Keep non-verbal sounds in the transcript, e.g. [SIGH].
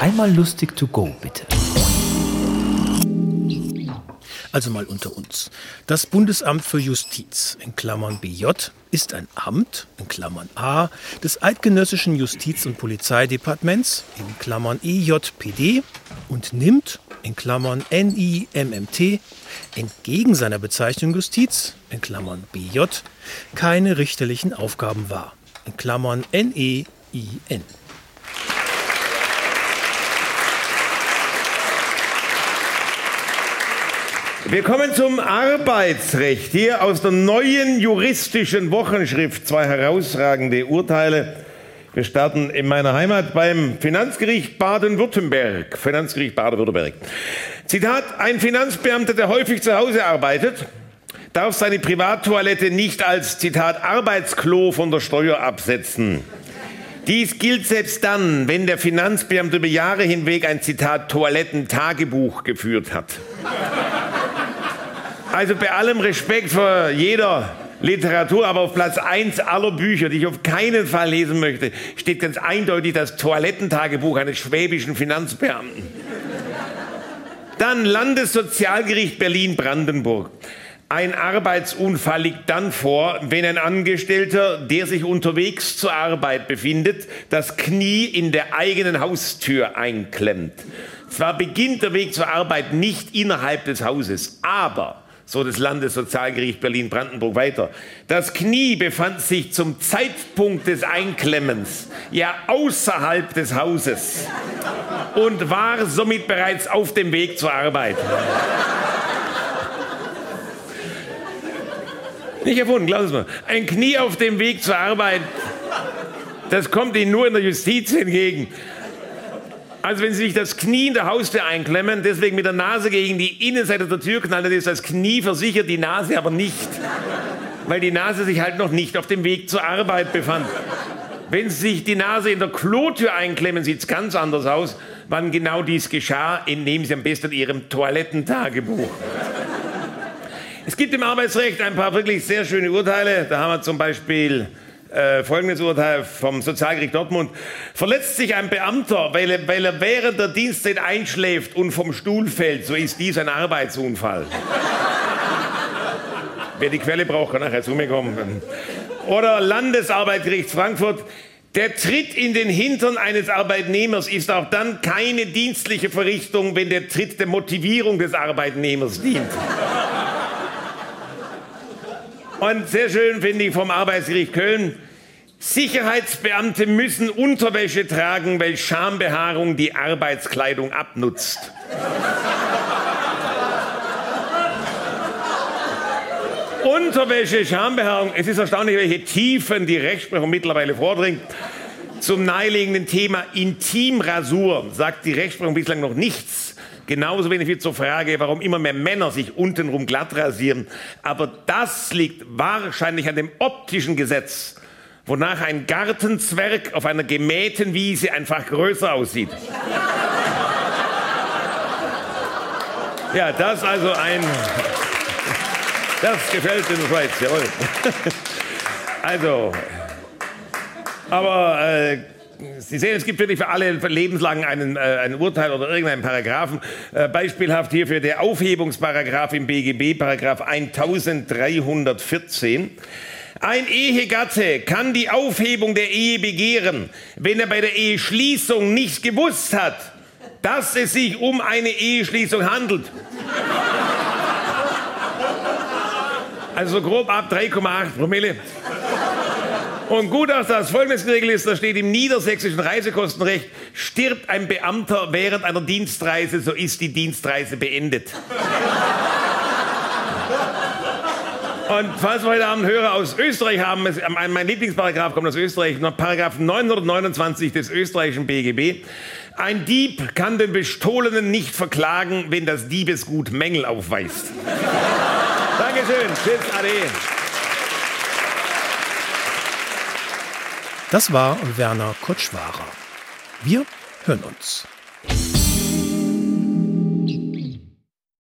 Einmal lustig to go, bitte. Also mal unter uns. Das Bundesamt für Justiz, in Klammern BJ, ist ein Amt, in Klammern A, des Eidgenössischen Justiz- und Polizeidepartements, in Klammern EJPD, und nimmt, in Klammern NIMMT, entgegen seiner Bezeichnung Justiz, in Klammern BJ, keine richterlichen Aufgaben wahr, in Klammern NEIN. Wir kommen zum Arbeitsrecht. Hier aus der neuen juristischen Wochenschrift zwei herausragende Urteile. Wir starten in meiner Heimat beim Finanzgericht Baden-Württemberg. Finanzgericht Baden-Württemberg. Zitat, ein Finanzbeamter, der häufig zu Hause arbeitet, darf seine Privattoilette nicht als, Zitat, Arbeitsklo von der Steuer absetzen. Dies gilt selbst dann, wenn der Finanzbeamte über Jahre hinweg ein, Zitat, Toilettentagebuch geführt hat. Also bei allem Respekt vor jeder Literatur, aber auf Platz 1 aller Bücher, die ich auf keinen Fall lesen möchte, steht ganz eindeutig das Toilettentagebuch eines schwäbischen Finanzbeamten. Dann Landessozialgericht Berlin-Brandenburg. Ein Arbeitsunfall liegt dann vor, wenn ein Angestellter, der sich unterwegs zur Arbeit befindet, das Knie in der eigenen Haustür einklemmt. Zwar beginnt der Weg zur Arbeit nicht innerhalb des Hauses, aber so das Landessozialgericht Berlin-Brandenburg weiter. Das Knie befand sich zum Zeitpunkt des Einklemmens ja außerhalb des Hauses und war somit bereits auf dem Weg zur Arbeit. Nicht erfunden, glauben Sie mir. Ein Knie auf dem Weg zur Arbeit, das kommt Ihnen nur in der Justiz entgegen. Also wenn Sie sich das Knie in der Haustür einklemmen, deswegen mit der Nase gegen die Innenseite der Tür knallen, dann ist das Knie versichert, die Nase aber nicht. Weil die Nase sich halt noch nicht auf dem Weg zur Arbeit befand. Wenn Sie sich die Nase in der Klotür einklemmen, sieht es ganz anders aus. Wann genau dies geschah, entnehmen Sie am besten Ihrem Toilettentagebuch. Es gibt im Arbeitsrecht ein paar wirklich sehr schöne Urteile. Da haben wir zum Beispiel äh, folgendes Urteil vom Sozialgericht Dortmund. Verletzt sich ein Beamter, weil er, weil er während der Dienstzeit einschläft und vom Stuhl fällt, so ist dies ein Arbeitsunfall. [LAUGHS] Wer die Quelle braucht, kann nachher zu mir kommen. Oder Landesarbeitsgericht Frankfurt. Der Tritt in den Hintern eines Arbeitnehmers ist auch dann keine dienstliche Verrichtung, wenn der Tritt der Motivierung des Arbeitnehmers dient. [LAUGHS] Und sehr schön finde ich vom Arbeitsgericht Köln. Sicherheitsbeamte müssen Unterwäsche tragen, weil Schambehaarung die Arbeitskleidung abnutzt. Unterwäsche, Schambehaarung. Es ist erstaunlich, welche Tiefen die Rechtsprechung mittlerweile vordringt. Zum naheliegenden Thema Intimrasur sagt die Rechtsprechung bislang noch nichts. Genauso wenig wie zur Frage, warum immer mehr Männer sich untenrum glatt rasieren. Aber das liegt wahrscheinlich an dem optischen Gesetz, wonach ein Gartenzwerg auf einer gemähten Wiese einfach größer aussieht. Ja, das also ein. Das gefällt in der Schweiz, jawohl. Also, aber äh, Sie sehen, es gibt wirklich für alle lebenslang einen, äh, ein Urteil oder irgendeinen Paragraphen. Äh, beispielhaft hierfür der Aufhebungsparagraph im BGB, Paragraph 1314. Ein Ehegatte kann die Aufhebung der Ehe begehren, wenn er bei der Eheschließung nicht gewusst hat, dass es sich um eine Eheschließung handelt. Also grob ab 3,8 Promille. Und gut, dass das folgendes geregelt ist, da steht im niedersächsischen Reisekostenrecht, stirbt ein Beamter während einer Dienstreise, so ist die Dienstreise beendet. Und falls wir heute Abend Hörer aus Österreich haben, mein Lieblingsparagraf kommt aus Österreich, Paragraph 929 des österreichischen BGB. Ein Dieb kann den Bestohlenen nicht verklagen, wenn das Diebesgut Mängel aufweist. [LAUGHS] Dankeschön. Tschüss, Ade. Das war Werner Kutschwarer. Wir hören uns.